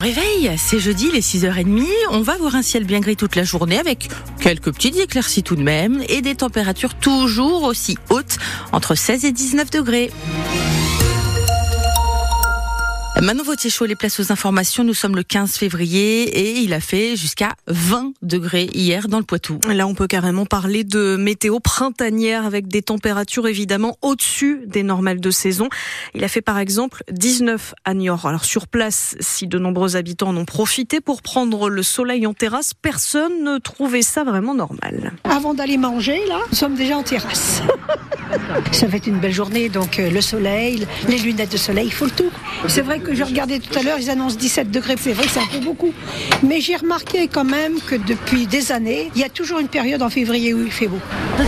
Réveil, c'est jeudi, les 6h30. On va voir un ciel bien gris toute la journée avec quelques petites éclaircies tout de même et des températures toujours aussi hautes, entre 16 et 19 degrés. Manon Vautier-Chaud, les places aux informations. Nous sommes le 15 février et il a fait jusqu'à 20 degrés hier dans le Poitou. Là, on peut carrément parler de météo printanière avec des températures évidemment au-dessus des normales de saison. Il a fait par exemple 19 à Niort. Alors sur place, si de nombreux habitants en ont profité pour prendre le soleil en terrasse, personne ne trouvait ça vraiment normal. Avant d'aller manger, là, nous sommes déjà en terrasse. ça va être une belle journée, donc euh, le soleil, les lunettes de soleil, il faut le tout. C'est vrai que que j'ai regardé tout à l'heure, ils annoncent 17 degrés. C'est vrai que c'est un peu beaucoup. Mais j'ai remarqué quand même que depuis des années, il y a toujours une période en février où il fait beau.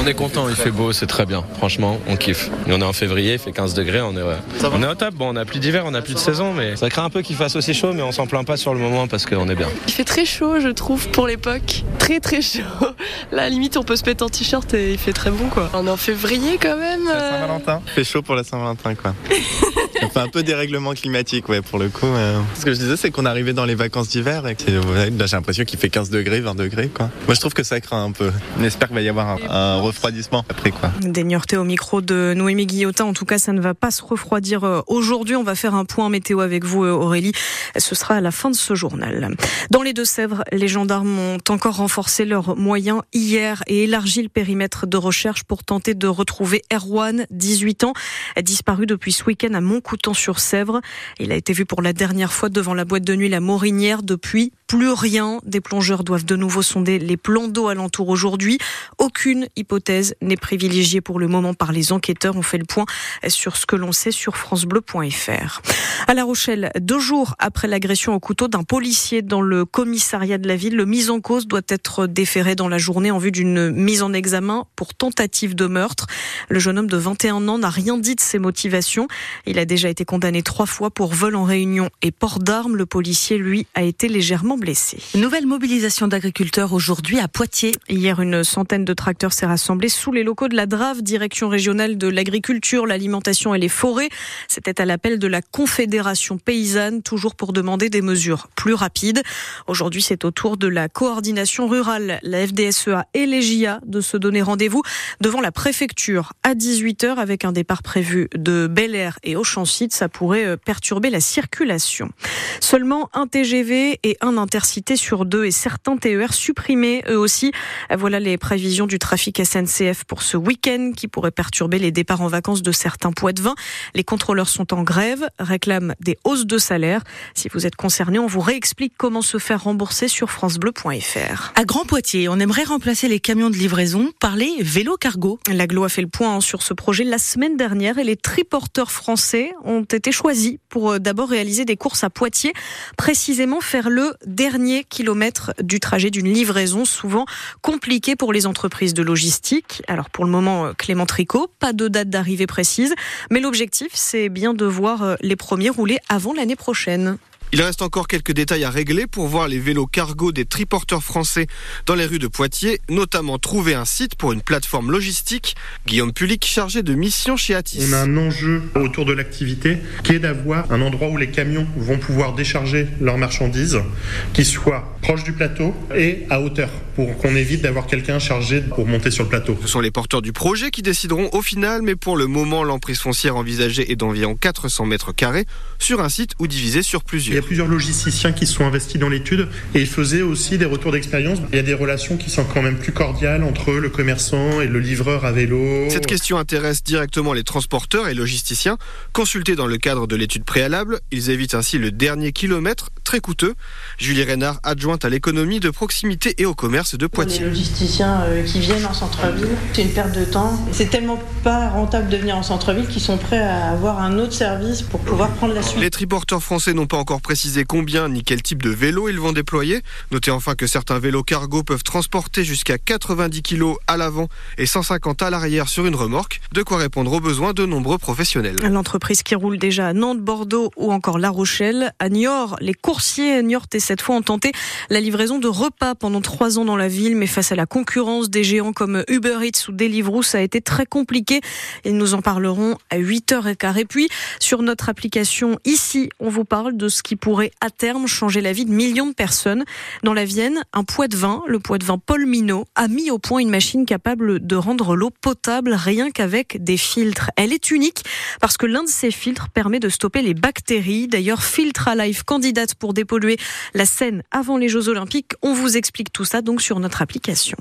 On est content, il fait beau, c'est très bien. Franchement, on kiffe. on est en février, il fait 15 degrés, on est, on est au top. Bon, on n'a plus d'hiver, on n'a plus de saison, mais ça craint un peu qu'il fasse aussi chaud, mais on s'en plaint pas sur le moment parce qu'on est bien. Il fait très chaud, je trouve, pour l'époque. Très très chaud. Là, limite, on peut se mettre en t-shirt et il fait très bon, quoi. On est en février quand même. Saint-Valentin. Il fait chaud pour la Saint-Valentin, quoi. Ça fait un peu dérèglement climatique, ouais, pour le coup. Ce que je disais, c'est qu'on arrivait dans les vacances d'hiver et là, j'ai l'impression qu'il fait 15 degrés, 20 degrés, quoi. Moi, je trouve que ça craint un peu. On espère qu'il va y avoir un, refroidissement après, quoi. Déniorté au micro de Noémie Guillotin. En tout cas, ça ne va pas se refroidir euh, aujourd'hui. On va faire un point météo avec vous, euh, Aurélie. Ce sera à la fin de ce journal. Dans les Deux-Sèvres, les gendarmes ont encore renforcé leurs moyens hier et élargi le périmètre de recherche pour tenter de retrouver Erwan, 18 ans, disparu depuis ce week-end à Montcoutan sur sèvre Il a été vu pour la dernière fois devant la boîte de nuit La Morinière. Depuis, plus rien. Des plongeurs doivent de nouveau sonder les plans d'eau alentour aujourd'hui. Aucune hypothèse n'est privilégiée pour le moment par les enquêteurs. On fait le point sur ce que l'on sait sur francebleu.fr. À La Rochelle, deux jours après l'agression au couteau d'un policier dans le commissariat de la ville, le mis en cause doit être déféré dans la journée en vue d'une mise en examen pour tentative de meurtre. Le jeune homme de 21 ans n'a rien dit de ses motivations. Il a déjà été condamné trois fois pour vol en réunion et port d'armes. Le policier, lui, a été légèrement blessé. Nouvelle mobilisation d'agriculteurs aujourd'hui à Poitiers. Hier, une centaine de tracteurs s'est rassemblée sous les locaux de la DRAV, direction régionale de l'agriculture, l'alimentation et les forêts. C'était à l'appel de la Confédération paysanne, toujours pour demander des mesures plus rapides. Aujourd'hui, c'est au tour de la coordination rurale, la FDSEA et les JA de se donner rendez-vous devant la préfecture à 18h avec un départ prévu de Bel Air et Auchancy ça pourrait euh, perturber la circulation. Seulement un TGV et un intercité sur deux et certains TER supprimés eux aussi. Voilà les prévisions du trafic SNCF pour ce week-end qui pourrait perturber les départs en vacances de certains vin. Les contrôleurs sont en grève, réclament des hausses de salaire. Si vous êtes concerné, on vous réexplique comment se faire rembourser sur francebleu.fr. À Grand Poitiers, on aimerait remplacer les camions de livraison par les vélos cargo. L'aglo a fait le point sur ce projet la semaine dernière et les triporteurs français ont été choisis pour euh, d'abord réaliser des courses à Poitiers, précisément faire le dernier kilomètre du trajet d'une livraison, souvent compliqué pour les entreprises de logistique. Alors pour le moment, euh, Clément Tricot, pas de date d'arrivée précise, mais l'objectif, c'est bien de voir euh, les premiers rouler avant l'année prochaine. Il reste encore quelques détails à régler pour voir les vélos cargo des triporteurs français dans les rues de Poitiers, notamment trouver un site pour une plateforme logistique. Guillaume Pulic, chargé de mission chez Atis. On a un enjeu autour de l'activité qui est d'avoir un endroit où les camions vont pouvoir décharger leurs marchandises, qui soit proche du plateau et à hauteur, pour qu'on évite d'avoir quelqu'un chargé pour monter sur le plateau. Ce sont les porteurs du projet qui décideront au final, mais pour le moment, l'emprise foncière envisagée est d'environ 400 mètres carrés sur un site ou divisé sur plusieurs a plusieurs logisticiens qui sont investis dans l'étude et ils faisaient aussi des retours d'expérience. Il y a des relations qui sont quand même plus cordiales entre le commerçant et le livreur à vélo. Cette question intéresse directement les transporteurs et logisticiens. Consultés dans le cadre de l'étude préalable, ils évitent ainsi le dernier kilomètre très coûteux. Julie Reynard, adjointe à l'économie de proximité et au commerce de Poitiers. Les logisticiens euh, qui viennent en centre-ville, c'est une perte de temps. C'est tellement pas rentable de venir en centre-ville qu'ils sont prêts à avoir un autre service pour pouvoir prendre la suite. Les triporteurs français n'ont pas encore préciser combien ni quel type de vélo ils vont déployer. Notez enfin que certains vélos cargo peuvent transporter jusqu'à 90 kg à l'avant et 150 à l'arrière sur une remorque, de quoi répondre aux besoins de nombreux professionnels. L'entreprise qui roule déjà à Nantes, Bordeaux ou encore La Rochelle, à Niort, les coursiers Niort et cette fois ont tenté la livraison de repas pendant trois ans dans la ville, mais face à la concurrence des géants comme Uber Eats ou Deliveroo, ça a été très compliqué. Et nous en parlerons à 8h15. Et puis, sur notre application ici, on vous parle de ce qui pourrait à terme changer la vie de millions de personnes. Dans la Vienne, un poids de vin, le poids de vin Paul Minot, a mis au point une machine capable de rendre l'eau potable rien qu'avec des filtres. Elle est unique parce que l'un de ces filtres permet de stopper les bactéries. D'ailleurs, Filtra Life candidate pour dépolluer la Seine avant les Jeux Olympiques. On vous explique tout ça donc sur notre application.